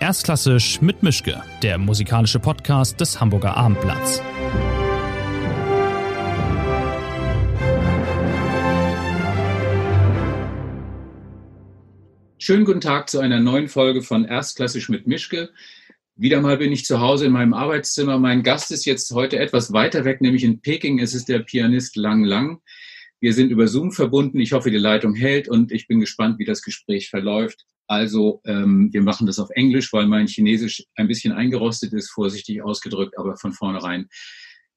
Erstklassisch mit Mischke, der musikalische Podcast des Hamburger Abendblatts. Schönen guten Tag zu einer neuen Folge von Erstklassisch mit Mischke. Wieder mal bin ich zu Hause in meinem Arbeitszimmer. Mein Gast ist jetzt heute etwas weiter weg, nämlich in Peking. Es ist der Pianist Lang Lang. Wir sind über Zoom verbunden. Ich hoffe, die Leitung hält und ich bin gespannt, wie das Gespräch verläuft. Also ähm, wir machen das auf Englisch, weil mein Chinesisch ein bisschen eingerostet ist, vorsichtig ausgedrückt, aber von vornherein.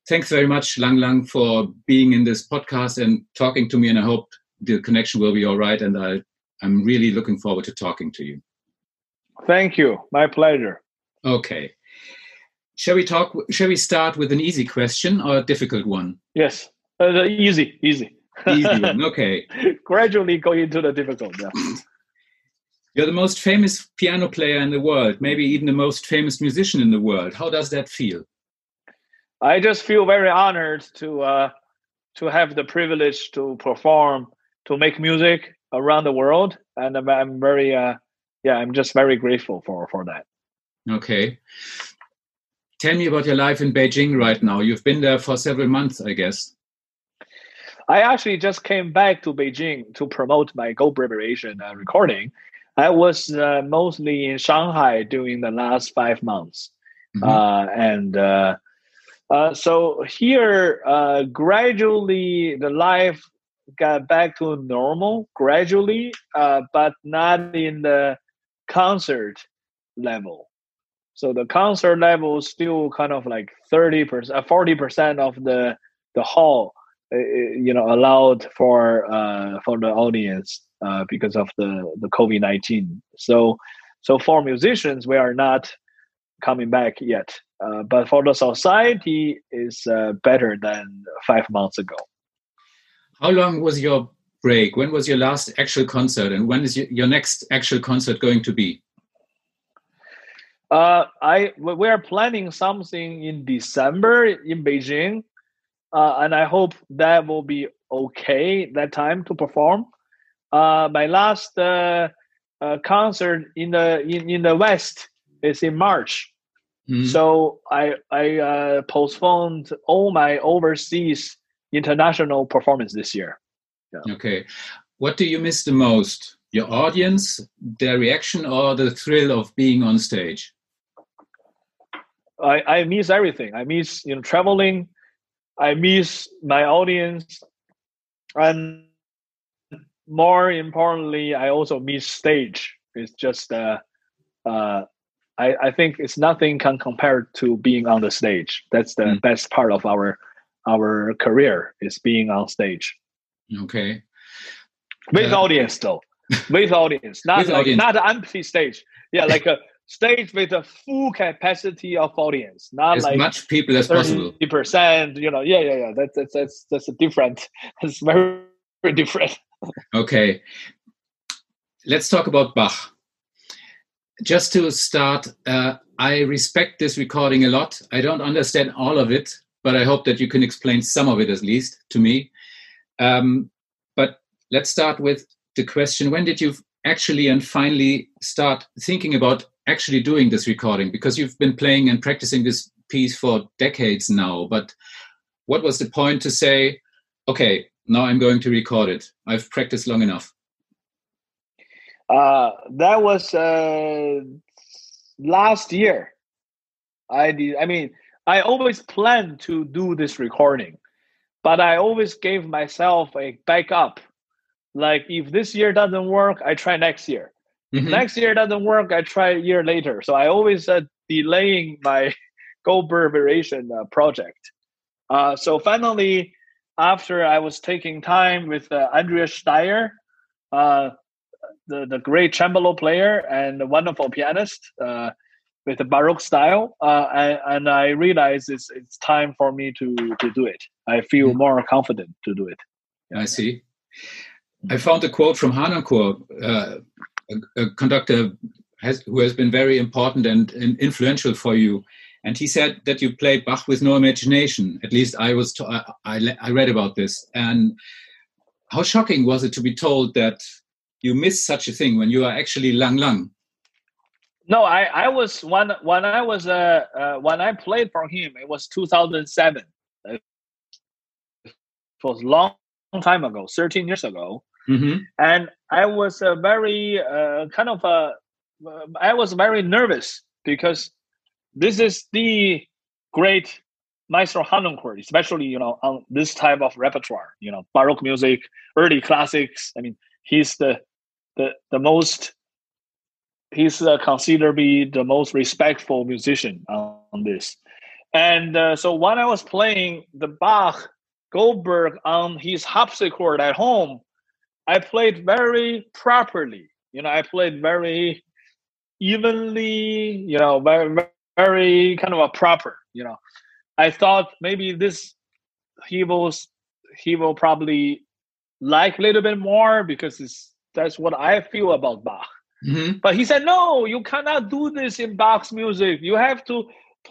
Thanks very much, Lang Lang, for being in this podcast and talking to me. And I hope the connection will be all right. And I, I'm really looking forward to talking to you. Thank you. My pleasure. Okay. Shall we talk? Shall we start with an easy question or a difficult one? Yes, uh, easy, easy. Easy one. Okay. Gradually going to the difficult. Yeah. You're the most famous piano player in the world, maybe even the most famous musician in the world. How does that feel? I just feel very honored to uh, to have the privilege to perform, to make music around the world, and I'm, I'm very, uh, yeah, I'm just very grateful for for that. Okay. Tell me about your life in Beijing right now. You've been there for several months, I guess. I actually just came back to Beijing to promote my Goldberg Variation uh, recording. I was uh, mostly in Shanghai during the last five months. Mm-hmm. Uh, and uh, uh, so here, uh, gradually, the life got back to normal, gradually, but not in the concert level. So the concert level is still kind of like 30%, 40% of the, the hall uh, you know allowed for uh, for the audience uh, because of the the COVID nineteen. So so for musicians, we are not coming back yet, uh, but for the society is uh, better than five months ago. How long was your break? When was your last actual concert, and when is your, next actual concert going to be? Uh, I we are planning something in December in Beijing uh, and I hope that will be okay that time to perform. Uh, my last uh, uh concert in the in, in the West is in March, mm-hmm. so I I uh, postponed all my overseas international performance this year. Yeah. Okay, what do you miss the most? Your audience, their reaction, or the thrill of being on stage? I, I miss everything. I miss you know traveling I miss my audience, and more importantly, I also miss stage. It's just uh, uh, I I think it's nothing can compare to being on the stage. That's the mm. best part of our our career is being on stage. Okay. With uh, audience though. With audience, not with like audience. not empty stage. Yeah, like a stage with a full capacity of audience, not as like much people as possible. percent, you know, yeah, yeah, yeah. That's that's that's that's a different. It's very, very different. Okay, let's talk about Bach. Just to start, uh, I respect this recording a lot. I don't understand all of it, but I hope that you can explain some of it at least to me. Um, but let's start with the question: When did you actually and finally start thinking about actually doing this recording because you've been playing and practicing this piece for decades now but what was the point to say okay now i'm going to record it i've practiced long enough uh, that was uh, last year i did i mean i always planned to do this recording but i always gave myself a backup like if this year doesn't work i try next year Mm-hmm. Next year doesn't work, I try a year later. So I always uh, delaying my Goldberg variation uh, project. Uh, so finally, after I was taking time with uh, Andreas Staier, uh, the, the great cembalo player and a wonderful pianist uh, with the Baroque style, uh, and, and, I realized it's, it's time for me to, to do it. I feel mm-hmm. more confident to do it. I see. I found a quote from Harnoncourt, uh, a, a conductor has, who has been very important and, and, influential for you. And he said that you played Bach with no imagination. At least I was, I, I, I read about this. And how shocking was it to be told that you miss such a thing when you are actually Lang Lang? No, I, I was when when I was uh, uh when I played for him, it was 2007. It was long time ago, 13 years ago, hmm and I was a very uh, kind of a I was very nervous because this is the great Maestro Harnoncourt, especially you know on this type of repertoire, you know Baroque music, early classics. I mean, he's the the the most he's uh, considered be the most respectful musician on, on this. And uh, so when I was playing the Bach Goldberg on his harpsichord at home, I played very properly. You know, I played very evenly. You know, very very very kind of a proper. You know, I thought maybe this he will he will probably like a little bit more because it's that's what I feel about Bach. hmm But he said, no, you cannot do this in Bach's music. You have to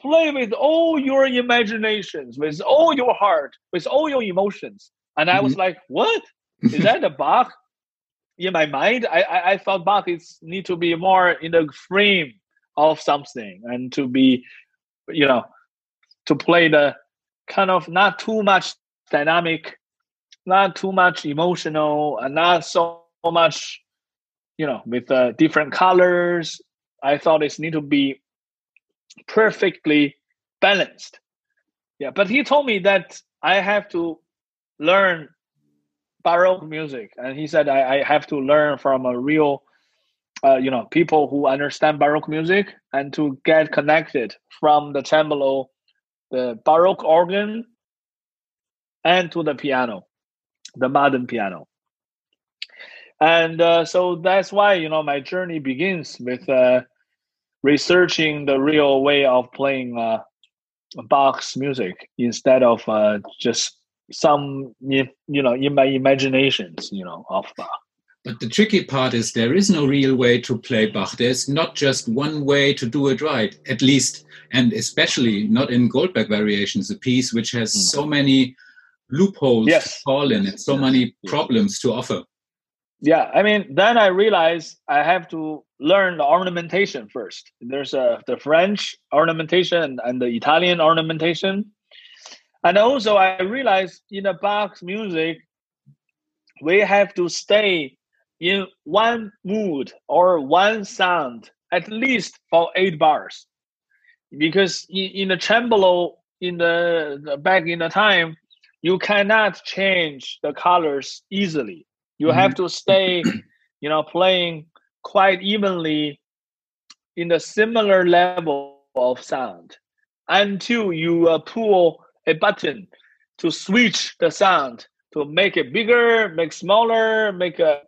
play with all your imaginations, with all your heart, with all your emotions. And I was like, what? Is that the Bach? In my mind, I, I, I thought Bach is need to be more in the frame of something and to be, you know, to play the kind of not too much dynamic, not too much emotional, and not so much you know with uh, different colors. I thought it need to be perfectly balanced. Yeah but he told me that i have to learn baroque music. And he said i, I have to learn from a real uh, you know people who understand baroque music and to get connected from the cembalo the baroque organ and to the piano the modern piano and uh, so that's why you know my journey begins with uh, researching the real way of playing uh, Bach's music instead of uh, just some you know in my imaginations you know of Bach. But the tricky part is there is no real way to play Bach. There's not just one way to do it right, at least, and especially not in Goldberg variations, a piece which has Mm. so many loopholes Yes. to fall in it, so many problems to offer. Yeah, I mean, then I realized I have to learn the ornamentation first. There's a the French ornamentation and the Italian ornamentation, and also I realized in the Bach's music, we have to stay in one mood or one sound at least for eight bars, because in, in the cembalo in the, the back in the time, you cannot change the colors easily. You have to stay you know playing quite evenly in the similar level of sound until you uh, pull a button to switch the sound to make it bigger make smaller make it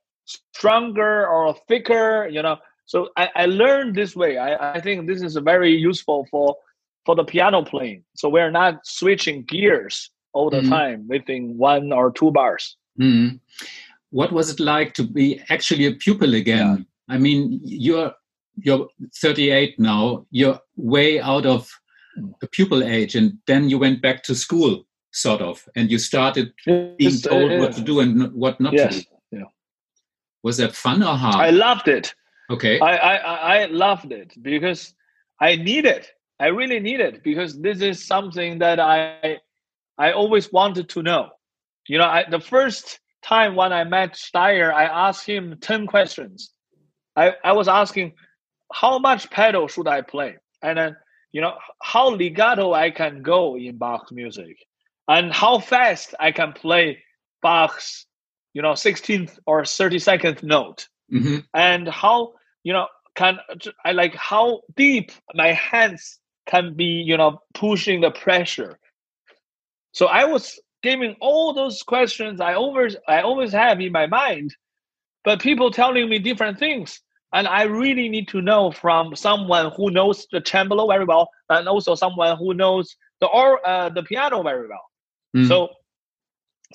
stronger or thicker you know so i, I learned this way I, I think this is very useful for for the piano playing so we're not switching gears all the Mhm. time within one or two bars Mhm. What was it like to be actually a pupil again? I mean, you're you're 38 now. You're way out of the pupil age, and then you went back to school, sort of, and you started being Yes, told uh, what to do and what not to do. Was that fun or hard? I loved it. okay. I, I I loved it because I need it. I really need it because this is something that I I always wanted to know. You know, I, the first time when I met Staier, I asked him ten questions. I, I was asking how much pedal should I play, and then you know how legato I can go in Bach's music, and how fast I can play Bach's you know 16th or 32nd note hmm and how you know can I like how deep my hands can be you know pushing the pressure. So I was giving all those questions I always I always have in my mind, but people telling me different things, and I really need to know from someone who knows the cembalo very well, and also someone who knows the or uh, the piano very well. Mm. So,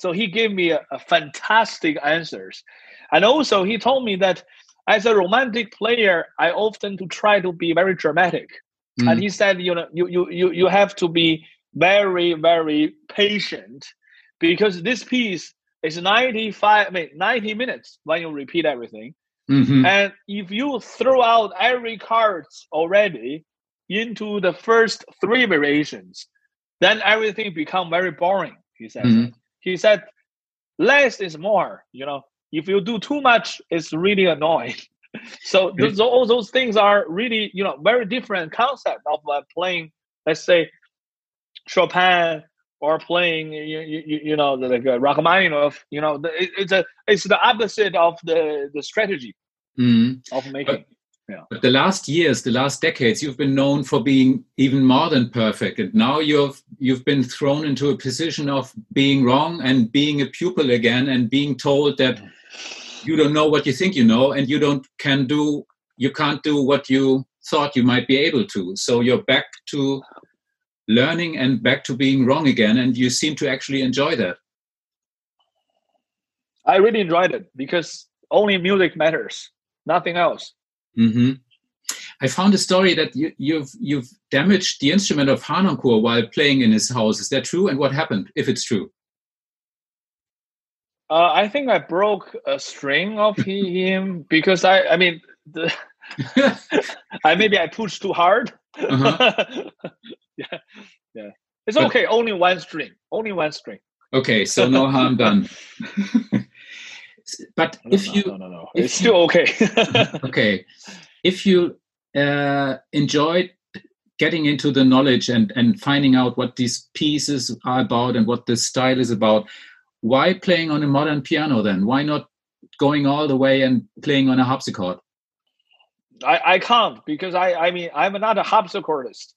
so he gave me a, a fantastic answers, and also he told me that as a romantic player, I often to try to be very dramatic, Mm. and he said, you know, you you you you have to be very very patient because this piece is ninety five, I mean ninety minutes when you repeat everything. Mm-hmm. And if you throw out every card already into the first three variations, then everything become very boring. He said. Mm-hmm. He said, less is more. You know, if you do too much, it's really annoying. so those, all those things are really you know very different concept of uh, playing. Let's say Chopin or playing you, you, you know like uh, Rachmaninoff. You know, the, it, it's a it's the opposite of the the strategy mm. of making. But, yeah. But the last years, the last decades, you've been known for being even more than perfect, and now you've you've been thrown into a position of being wrong and being a pupil again, and being told that you don't know what you think you know, and you don't can do you can't do what you thought you might be able to. So you're back to learning and back to being wrong again, and you seem to actually enjoy that. I really enjoyed it because only music matters, nothing else. Mm-hmm. I found a story that you, you've you've damaged the instrument of Harnoncourt while playing in his house. Is that true? And what happened, if it's true? Uh, I think I broke a string of him because I I mean the, I maybe I pushed too hard. Uh-huh. yeah, yeah. It's but, okay. Only one string. Only one string. Okay, so no harm done. But no, if no, you no no no. it's still okay. Okay. If you uh, enjoyed getting into the knowledge and and finding out what these pieces are about and what this style is about why playing on a modern piano then? Why not going all the way and playing on a harpsichord? I i can't because i i mean i'm not a harpsichordist.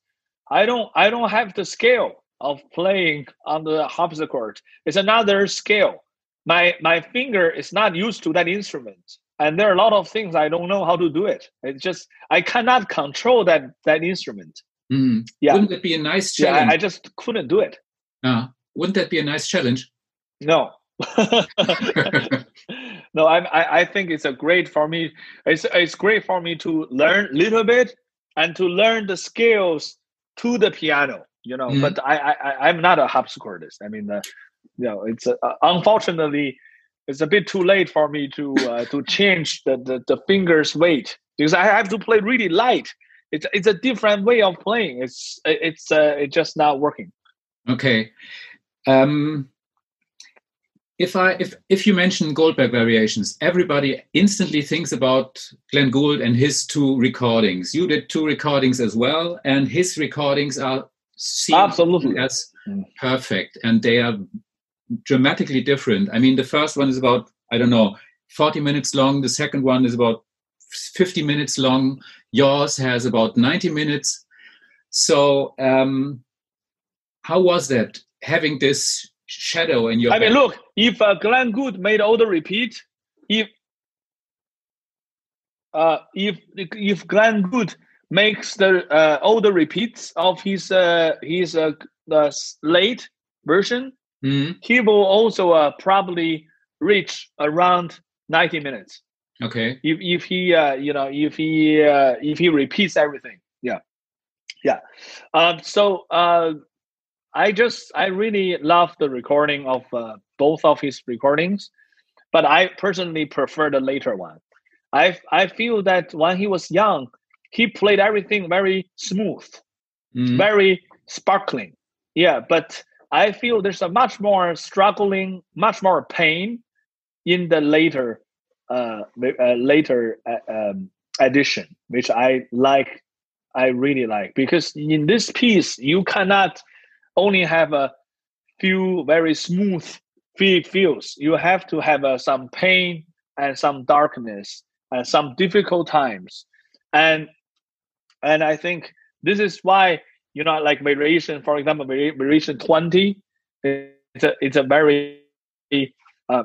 I don't i don't have the skill of playing on the harpsichord. It's another skill my my finger is not used to that instrument and there are a lot of things i don't know how to do it. It's just i cannot control that that instrument. Mm. yeah. Wouldn't that be a nice challenge yeah, I, just couldn't do it. Uh, wouldn't that be a nice challenge? No. No I, I i think it's a great for me it's it's great for me to learn a little bit and to learn the skills to the piano you know mm. but I, I i'm not a harpsichordist. I mean the you know, it's uh, unfortunately it's a bit too late for me to uh, to change the, the, the fingers weight because I have to play really light. It's it's a different way of playing. It's it's uh, it's just not working. Okay. Um, if I if if you mention Goldberg variations, everybody instantly thinks about Glenn Gould and his two recordings. You did two recordings as well, and his recordings are seen absolutely as mm. perfect, and they are dramatically different. I mean, the first one is about, I don't know, 40 minutes long. The second one is about 50 minutes long. Yours has about 90 minutes. So, um, how was that having this shadow in your? I mean, look, if uh, Glenn Gould made all the repeat, if uh, if if Glenn Gould makes the uh, all the repeats of his uh, his uh, late version, Mm-hmm. He will also uh, probably reach around 90 minutes. Okay. If if he uh, you know if he uh, if he repeats everything, yeah, yeah. Um. So uh, I just I really love the recording of uh, both of his recordings, but I personally prefer the later one. I I feel that when he was young, he played everything very smooth, mm-hmm. very sparkling. Yeah, but I feel there's a much more struggling, much more pain in the later, uh, uh later uh, um, edition, which I like. I really like because in this piece you cannot only have a few very smooth feels. You have to have uh, some pain and some darkness and some difficult times, and and I think this is why you know, like variation, for example, variation 20, it's a, it's a very, uh,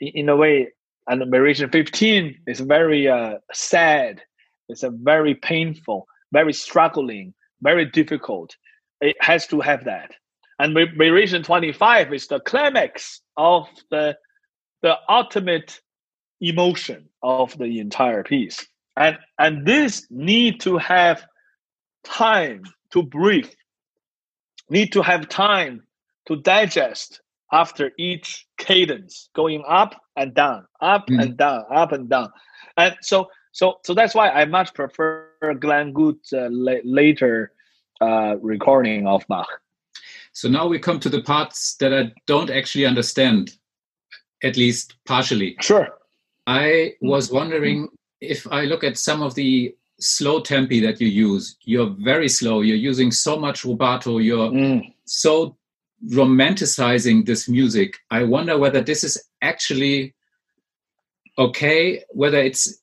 in a way, and variation 15 is very uh, sad. It's a very painful, very struggling, very difficult. It has to have that. And variation 25 is the climax of the, the ultimate emotion of the entire piece. And, and this need to have time to breathe, need to have time to digest after each cadence, going up and down, up mm. and down, up and down, and so so so that's why I much prefer Glenn Gould's uh, la- later uh, recording of Bach. So now we come to the parts that I don't actually understand, at least partially. Sure. I was wondering if I look at some of the slow tempi that you use, you're very slow. You're using so much rubato. You're mm. so romanticizing this music. I wonder whether this is actually okay, whether it's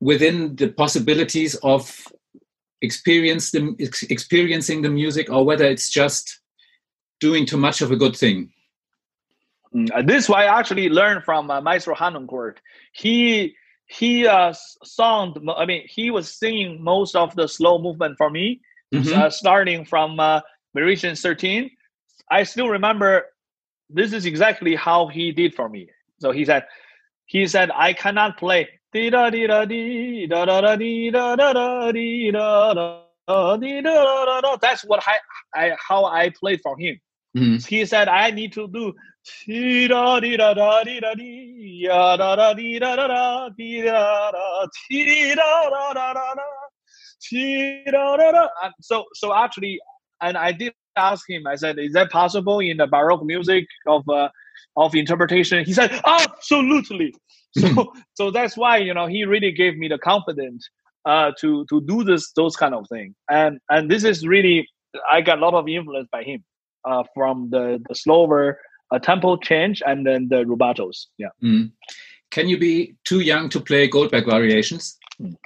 within the possibilities of experience the, experiencing the music, or whether it's just doing too much of a good thing. Mm, this is why I actually learned from uh, Maestro Harnoncourt. He he uh sung i mean he was singing most of the slow movement for me mm-hmm. uh, starting from uh variation 13 i still remember this is exactly how he did for me so he said he said i cannot play that's what I, I how i played for him mm-hmm. he said i need to do so so actually, and I did ask him. I said, "Is that possible in the Baroque music of uh, of interpretation?" He said, "Absolutely." So so that's why you know he really gave me the confidence uh, to to do this those kind of thing. And and this is really I got a lot of influence by him uh, from the the slower a tempo change and then the rubatos. Yeah. Mm. Can you be too young to play Goldberg variations? Mm.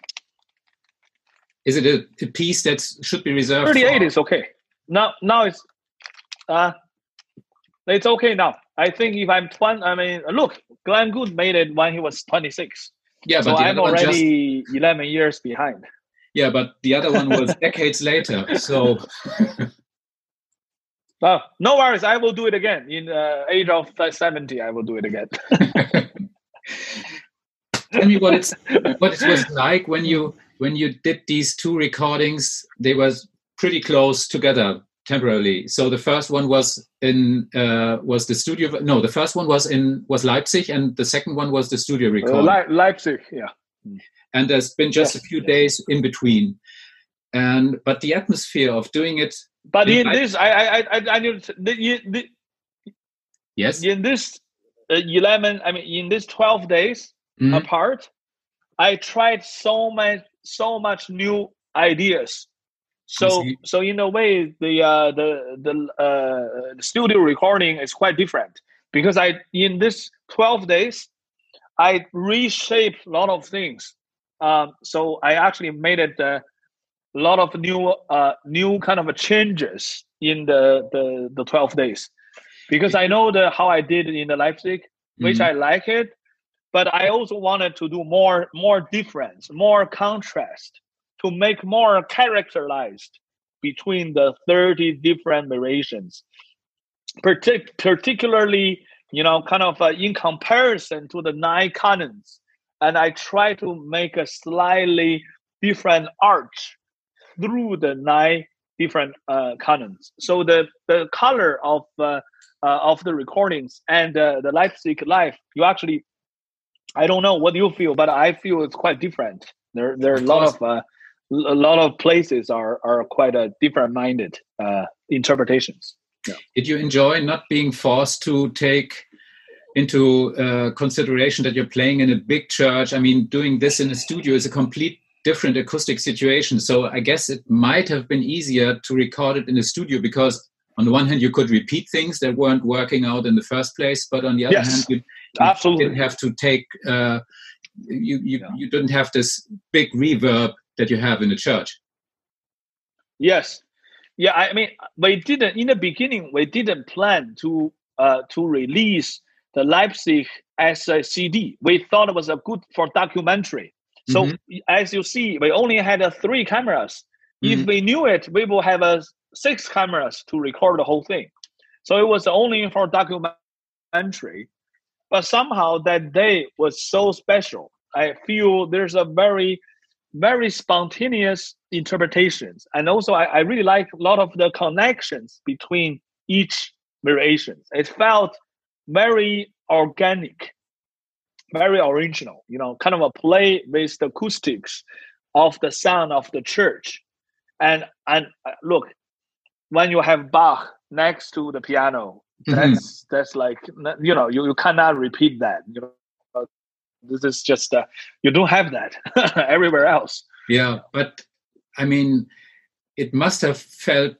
Is it a, a, piece that should be reserved? Thirty-eight for... is okay. Now, now it's uh, it's okay now. I think if I'm twenty, I mean, look, Glenn Gould made it when he was twenty-six. Yeah, so I'm already just... eleven years behind. Yeah, but the other one was decades later. So Oh, no worries. I will do it again. In uh, age of 70, I will do it again. Tell me what it's what it was like when you when you did these two recordings. They were pretty close together temporarily. So the first one was in uh, was the studio. No, the first one was in was Leipzig, and the second one was the studio uh, recording. Uh, Le Leipzig, yeah. And there's been just a few days in between, and but the atmosphere of doing it but in I, this, I, I, I, I need the, the, yes. In this uh, eleven, I mean, in this twelve days mm-hmm. apart, I tried so much, so much new ideas. So, so in a way, the uh, the the uh, studio recording is quite different because I in this twelve days, I reshaped a lot of things. Um, so I actually made it uh, a lot of new uh, new kind of changes in the, the the 12 days because i know the how i did in the leipzig which mm-hmm. i like it but i also wanted to do more more difference more contrast to make more characterized between the 30 different variations Partic- particularly you know kind of uh, in comparison to the nine canons and i try to make a slightly different arch through the nine different uh, canons. So the the color of uh, uh, of the recordings and uh, the Leipzig life, you actually, I don't know what you feel, but I feel it's quite different. There there are a lot of uh, a lot of places are are quite a different minded uh, interpretations. Yeah. Did you enjoy not being forced to take into uh, consideration that you're playing in a big church? I mean, doing this in a studio is a complete different acoustic situation. So I guess it might have been easier to record it in a studio because on the one hand you could repeat things that weren't working out in the first place, but on the other yes, hand you, you absolutely didn't have to take uh, you you, yeah. you didn't have this big reverb that you have in a church. Yes. Yeah, I mean we didn't in the beginning we didn't plan to uh, to release the Leipzig as a CD. We thought it was a good for documentary so mm-hmm. as you see, we only had uh, three cameras. Mm-hmm. If we knew it, we will have uh, six cameras to record the whole thing. So it was only for documentary. But somehow that day was so special. I feel there's a very, very spontaneous interpretations. And also I, I really like a lot of the connections between each variations. It felt very organic, very original. You know, kind of a play with the acoustics of the sound of the church, and and uh, look, when you have Bach next to the piano, mm-hmm. that's that's like you know you, you cannot repeat that. You know, this is just uh, you don't have that everywhere else. Yeah, but I mean, it must have felt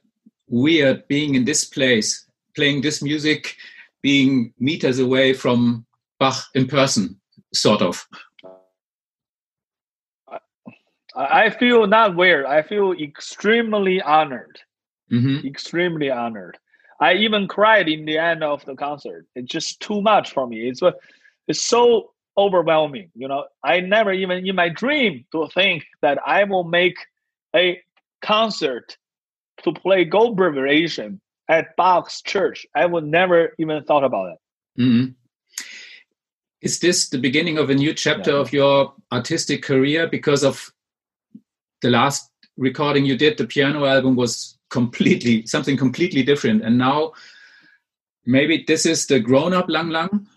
weird being in this place, playing this music, being meters away from Bach in person, sort of. I feel not weird. I feel extremely honored. Mm-hmm. Extremely honored. I even cried in the end of the concert. It's just too much for me. It's it's so overwhelming. You know, I never even in my dream to think that I will make a concert to play Goldberg variation at Bach's church. I would never even thought about it. Mm-hmm. Is this the beginning of a new chapter yeah. of your artistic career? Because of the last recording you did, the piano album was completely something completely different, and now maybe this is the grown-up Lang Lang,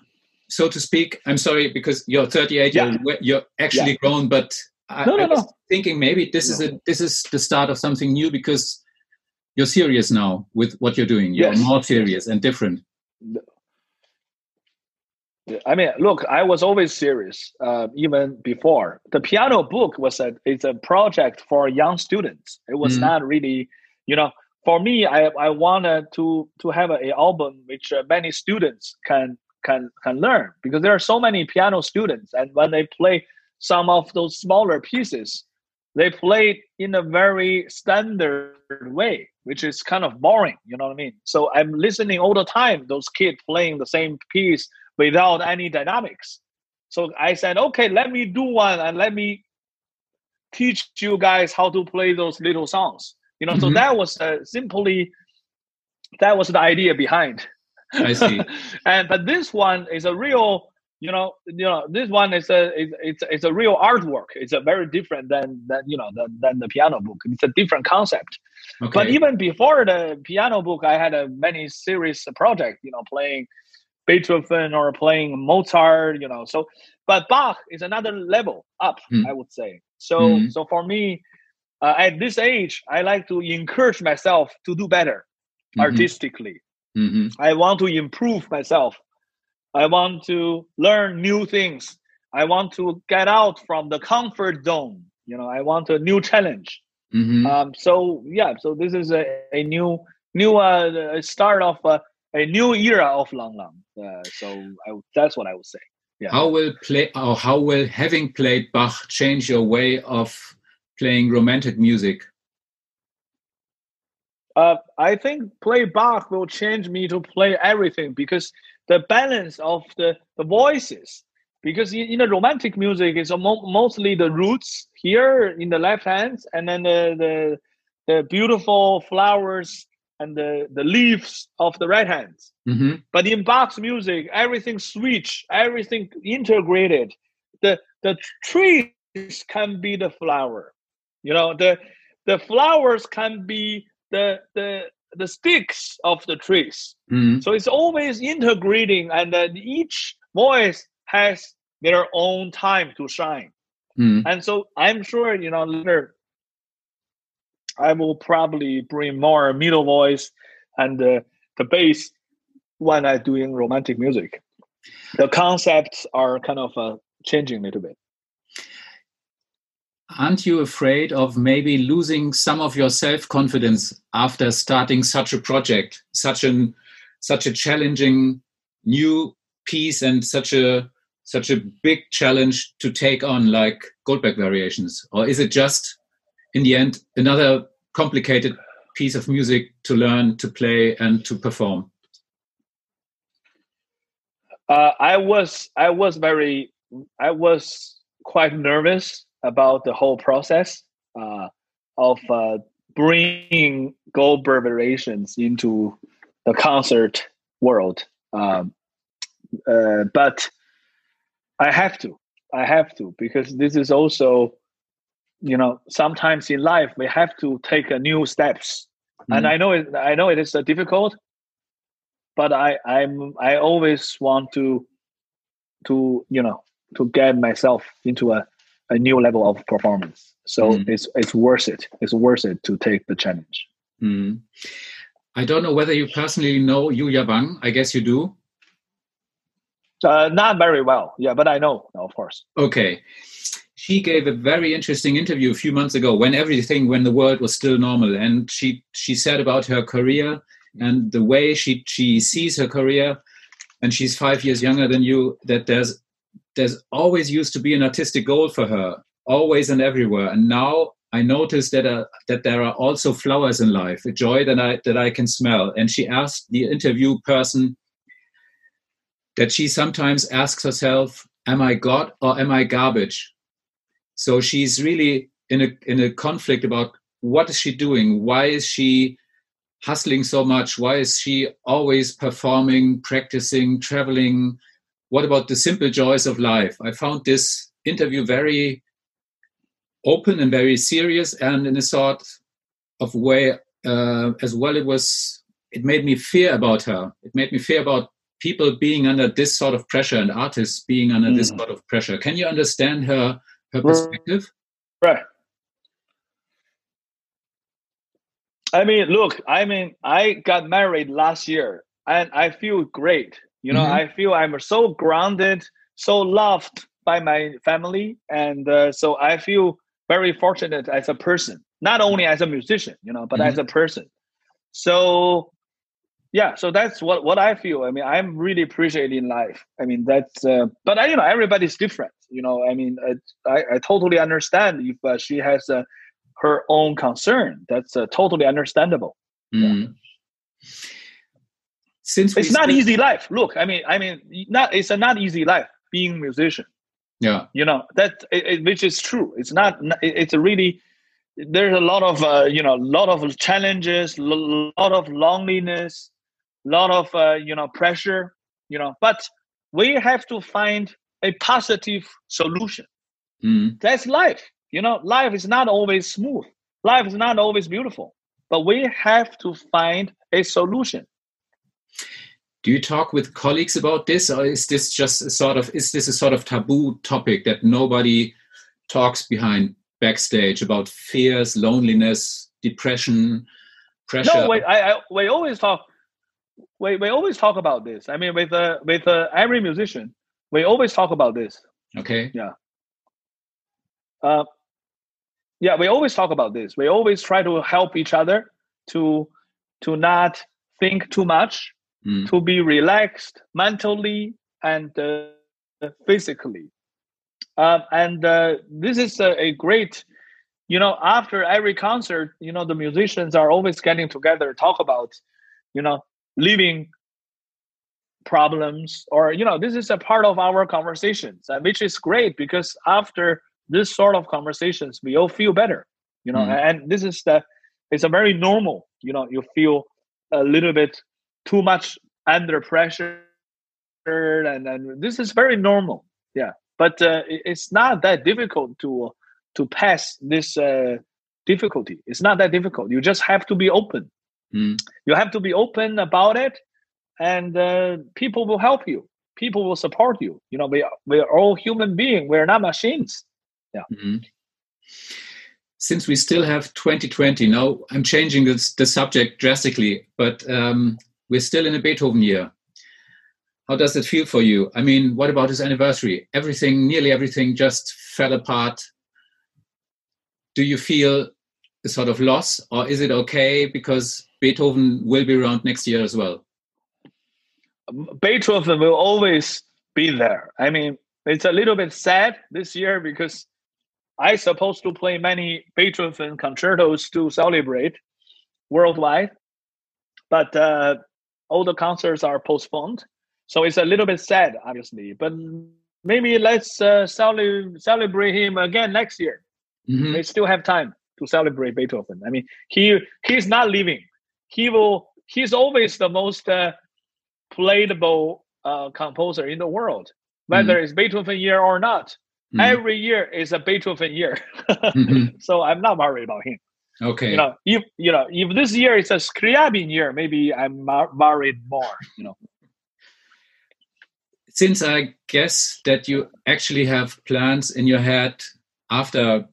so to speak. I'm sorry because you're 38, yeah. you're, you're actually yeah. grown, but I, no, no, I was no. thinking maybe this is a this is the start of something new because you're serious now with what you're doing. You're yes. more serious and different. I mean, look, I was always serious, uh, even before. The piano book was a it's a project for young students. It was mm not really, you know, for me. I, I wanted to to have an album which uh, many students can can can learn because there are so many piano students, and when they play some of those smaller pieces, they play in a very standard way, which is kind of boring. You know what I mean? So I'm listening all the time. Those kids playing the same piece without any dynamics. So I said, okay, let me do one and let me teach you guys how to play those little songs. You know, mm-hmm. so that was uh, simply that was the idea behind. I see. and but this one is a real you know, you know, this one is a it's it's a real artwork. It's a very different than than you know than, than the piano book. It's a different concept. Okay. But even before the piano book, I had a many serious project. You know, playing Beethoven or playing Mozart. You know, so but Bach is another level up. Mm. I would say. So mm. so for me, uh, at this age, I like to encourage myself to do better mm-hmm. artistically. Mm-hmm. I want to improve myself I want to learn new things. I want to get out from the comfort zone. You know, I want a new challenge. Mm-hmm. Um, so yeah, so this is a, a new new uh, start of uh, a new era of Lang Lang. Uh, so I, that's what I would say. Yeah. How will play or how will having played Bach change your way of playing romantic music? Uh, I think play Bach will change me to play everything because the balance of the, the voices because in, in the romantic music it's mo- mostly the roots here in the left hand and then the, the, the beautiful flowers and the, the leaves of the right hand mm-hmm. but in bach's music everything switch everything integrated the the trees can be the flower you know the the flowers can be the the the sticks of the trees. Mm. So it's always integrating, and then each voice has their own time to shine. Mm. And so I'm sure you know later I will probably bring more middle voice and uh, the bass when I'm doing romantic music. The concepts are kind of uh, changing a little bit aren't you afraid of maybe losing some of your self-confidence after starting such a project such an such a challenging new piece and such a such a big challenge to take on like goldberg variations or is it just in the end another complicated piece of music to learn to play and to perform uh, i was i was very i was quite nervous about the whole process uh, of uh, bringing Goldberg variations into the concert world. Um, uh, but I have to, I have to, because this is also, you know, sometimes in life we have to take a new steps. Mm. And I know it, I know it is difficult, but I I'm I always want to to you know to get myself into a, a new level of performance. So mm. it's it's worth it. It's worth it to take the challenge. Mm. I don't know whether you personally know Yuja Wang. I guess you do. Uh, not very well, yeah, but I know, of course. Okay, she gave a very interesting interview a few months ago when everything, when the world was still normal, and she she said about her career and the way she she sees her career, and she's five years younger than you. That there's there's always used to be an artistic goal for her, always and everywhere, and now I noticed that uh, that there are also flowers in life, a joy that I that I can smell. And she asked the interview person that she sometimes asks herself, "Am I God or am I garbage?" So she's really in a in a conflict about what is she doing? Why is she hustling so much? Why is she always performing, practicing, traveling? What about the simple joys of life? I found this interview very open and very serious and in a sort of way uh, as well it was it made me fear about her it made me fear about people being under this sort of pressure and artists being under mm. this sort of pressure can you understand her her perspective right i mean look i mean i got married last year and i feel great you know mm-hmm. i feel i'm so grounded so loved by my family and uh, so i feel very fortunate as a person, not only as a musician, you know, but mm-hmm. as a person. So yeah, so that's what what I feel. I mean, I'm really appreciating life. I mean, that's uh, but I, you know, everybody's different. You know, I mean, uh, I I totally understand if uh, she has uh, her own concern. That's uh, totally understandable. Mm. Yeah. Since it's not easy life. Look, I mean, I mean, not it's a not easy life being a musician yeah you know that it, it, which is true it's not it's a really there's a lot of uh, you know a lot of challenges a lot of loneliness lot of uh, you know pressure you know but we have to find a positive solution mm. that's life you know life is not always smooth life is not always beautiful but we have to find a solution do you talk with colleagues about this, or is this just a sort of is this a sort of taboo topic that nobody talks behind backstage about fears, loneliness, depression, pressure? No, wait, I, I we always talk. We, we always talk about this. I mean, with uh, with uh, every musician, we always talk about this. Okay. Yeah. Uh, yeah, we always talk about this. We always try to help each other to to not think too much mm. to be relaxed mentally and uh, physically. Um, and uh, this is a, a, great, you know, after every concert, you know, the musicians are always getting together, talk about, you know, living problems or, you know, this is a part of our conversations, uh, which is great because after this sort of conversations, we all feel better, you know, mm. and this is the, it's a very normal, you know, you feel a little bit too much under pressure and, and this is very normal yeah. But uh, it's not that difficult to to pass this uh, difficulty. It's not that difficult. You just have to be open mm. you have to be open about it and uh, people will help you people will support you you know we, we're all human beings we're not machines yeah mm-hmm since we still have 2020 now i'm changing this, the subject drastically but um, we're still in a Beethoven year. How does it feel for you? I mean, what about his anniversary? Everything, nearly everything just fell apart. Do you feel sort of loss, or is it okay because Beethoven will be around next year as well? Beethoven will always be there. I mean, it's a little bit sad this year because I supposed to play many Beethoven concertos to celebrate worldwide, but uh, all the concerts are postponed. So it's a little bit sad, obviously. But maybe let's uh, cele- celebrate him again next year. Mm-hmm. They still have time to celebrate Beethoven. I mean, he he's not leaving. He will. He's always the most uh, playable uh, composer in the world, whether mm-hmm. it's Beethoven year or not. Mm-hmm. Every year is a Beethoven year. mm-hmm. So I'm not worried about him. Okay. You know, if you know if this year is a Scriabin year, maybe I'm worried more. You know. Since I guess that you actually have plans in your head after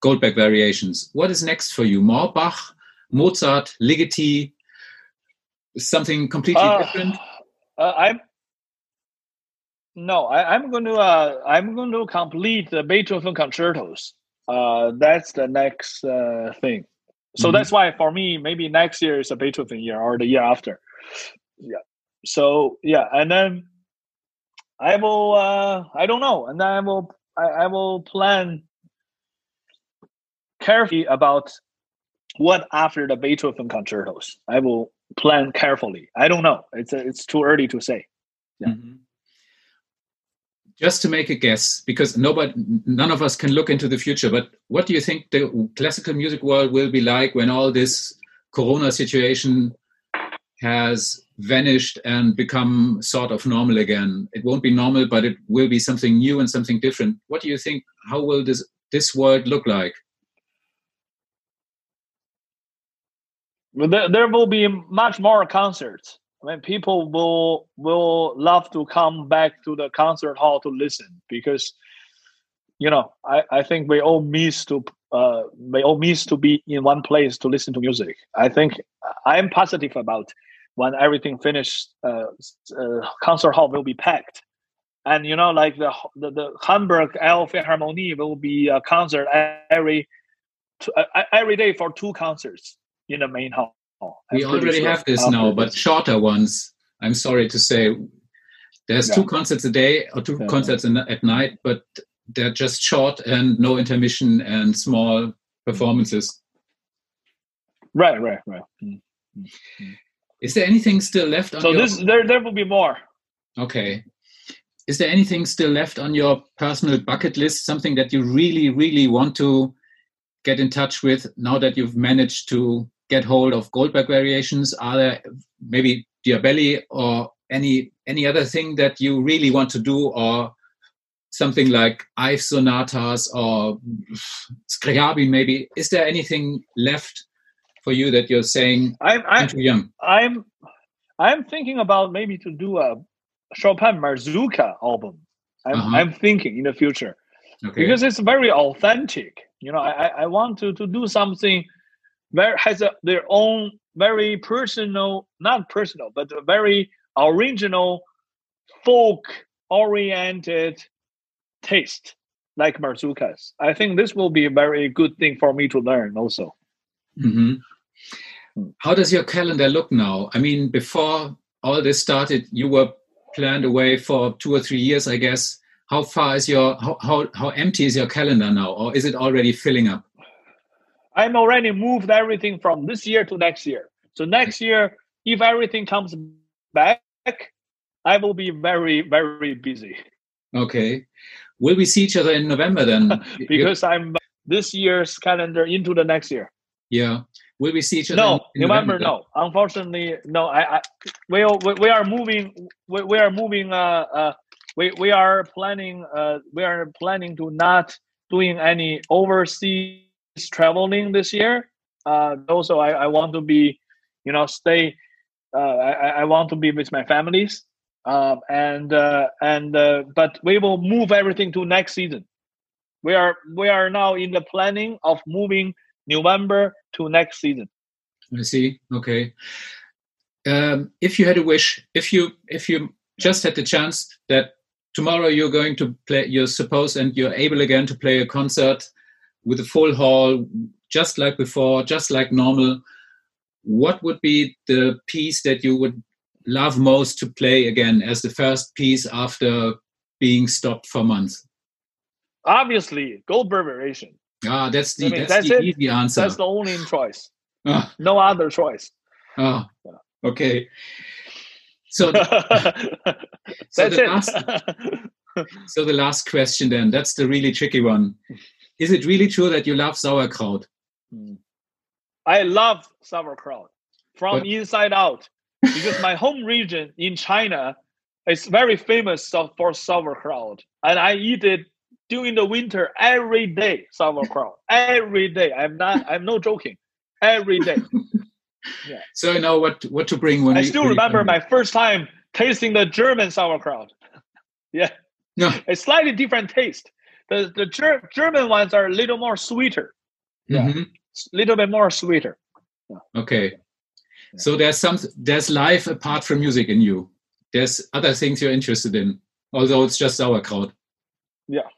Goldberg variations, what is next for you? More Bach, Mozart, Ligeti, something completely uh, different? Uh, I'm no, I, am going to uh, I'm going to complete the Beethoven concertos. Uh, that's the next uh, thing. So mm-hmm. that's why for me, maybe next year is a Beethoven year or the year after. Yeah. So yeah, and then I will. Uh, I don't know, and then I will. I, I will plan carefully about what after the Beethoven concertos. I will plan carefully. I don't know. It's a, it's too early to say. Yeah. Mm-hmm just to make a guess, because nobody, none of us can look into the future, but what do you think the classical music world will be like when all this Corona situation has vanished and become sort of normal again? It won't be normal, but it will be something new and something different. What do you think? How will this this world look like? There, there will be much more concerts I mean, people will will love to come back to the concert hall to listen because, you know, I, I think we all miss to uh we all miss to be in one place to listen to music. I think I'm positive about when everything finished. Uh, uh, concert hall will be packed, and you know, like the the, the Hamburg Elbphilharmonie will be a concert every uh, every day for two concerts in the main hall. We already have this now, um, but shorter ones. I'm sorry to say, there's yeah. two concerts a day or two yeah. concerts at night, but they're just short and no intermission and small performances. Right, right, right. Mm-hmm. Is there anything still left on? So your... this there there will be more. Okay. Is there anything still left on your personal bucket list? Something that you really, really want to get in touch with now that you've managed to get hold of Goldberg variations? Are there maybe Diabelli or any any other thing that you really want to do, or something like Ives sonatas or Scriabin? Maybe is there anything left for you that you're saying I'm, I'm, I'm too young? I'm I'm thinking about maybe to do a Chopin Mazurka album. I'm, uh-huh. I'm thinking in the future okay. because it's very authentic. You know, I, I want to, to do something very has a, their own very personal, not personal, but a very original folk oriented taste like Mazurkas. I think this will be a very good thing for me to learn also. Mm-hmm. How does your calendar look now? I mean, before all this started, you were planned away for two or three years, I guess. How far is your how, how, how empty is your calendar now, or is it already filling up? I'm already moved everything from this year to next year. So next year, if everything comes back, I will be very, very busy. Okay. Will we see each other in November then? because I'm this year's calendar into the next year. Yeah. Will we see each other? No, in, in November, November, no. Unfortunately, no. I, I we, we are moving. We, we are moving. Uh, uh, we we are planning. Uh, we are planning to not doing any overseas traveling this year. Uh, also, I, I want to be, you know, stay. Uh, I, I want to be with my families, um, and uh, and uh, but we will move everything to next season. We are we are now in the planning of moving November to next season. I see. Okay. Um, if you had a wish, if you if you just had the chance that tomorrow you're going to play, you're supposed and you're able again to play a concert with a full hall, just like before, just like normal, what would be the piece that you would love most to play again as the first piece after being stopped for months? Obviously, Goldberg variation. Ah, that's the, I mean, that's, that's, the easy answer. That's the only choice. Ah. No other choice. Oh, okay. So, so the last, so the last question then. That's the really tricky one is it really true that you love sauerkraut? Hmm. I love sauerkraut from but, inside out because my home region in China is very famous for sauerkraut, and I eat it during the winter every day sauerkraut every day. I'm not. I'm no joking. Every day. Yeah. So I know what what to bring when I still remember my first time tasting the German sauerkraut. yeah. No. A slightly different taste. The the ger- German ones are a little more sweeter. Yeah. Mm-hmm. little bit more sweeter. Yeah. Okay. Yeah. So there's some there's life apart from music in you. There's other things you're interested in, although it's just sauerkraut. Yeah.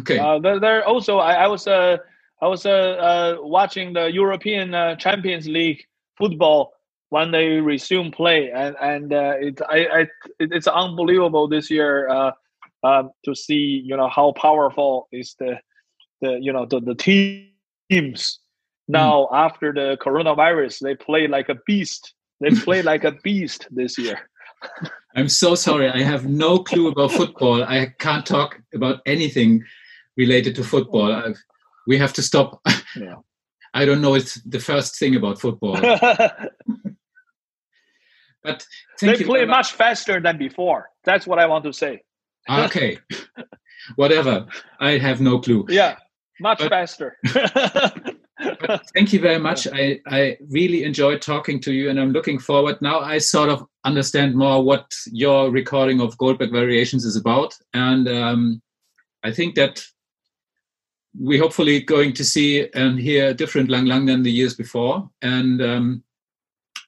Okay. Uh, there, there also I, I was uh I was uh, uh watching the European uh, Champions League football when they resume play, and and uh, it I, I it's unbelievable this year uh, um, to see you know how powerful is the the you know the the teams. Now mm. after the coronavirus they play like a beast. They play like a beast this year. I'm so sorry. I have no clue about football. I can't talk about anything related to football. I've, we have to stop. Yeah. i don't know it's the first thing about football. But they play much faster than before. That's what i want to say okay. Whatever. I have no clue. Yeah much but, faster. Thank you very much. I, I really enjoyed talking to you and i'm looking forward. Now i sort of understand more what your recording of goldberg variations is about and um, i think that we're hopefully going to see and hear different lang lang than the years before and um,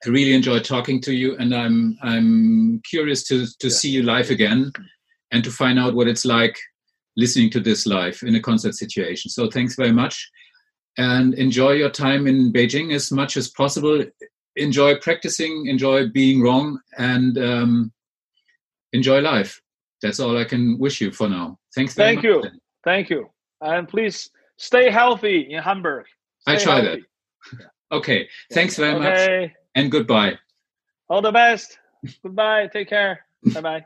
i really enjoyed talking to you and i'm i'm curious to to yeah. see you live again and to find out what it's like listening to this live in a concert situation. So thanks very much and enjoy your time in Beijing as much as possible. Enjoy practicing, enjoy being wrong, and um, enjoy life. That's all I can wish you for now. Thanks. Thank you. Thank you. And please stay healthy in Hamburg. Stay I try healthy. that. okay. Thanks very okay. much. And goodbye. All the best. goodbye. Take care. bye bye.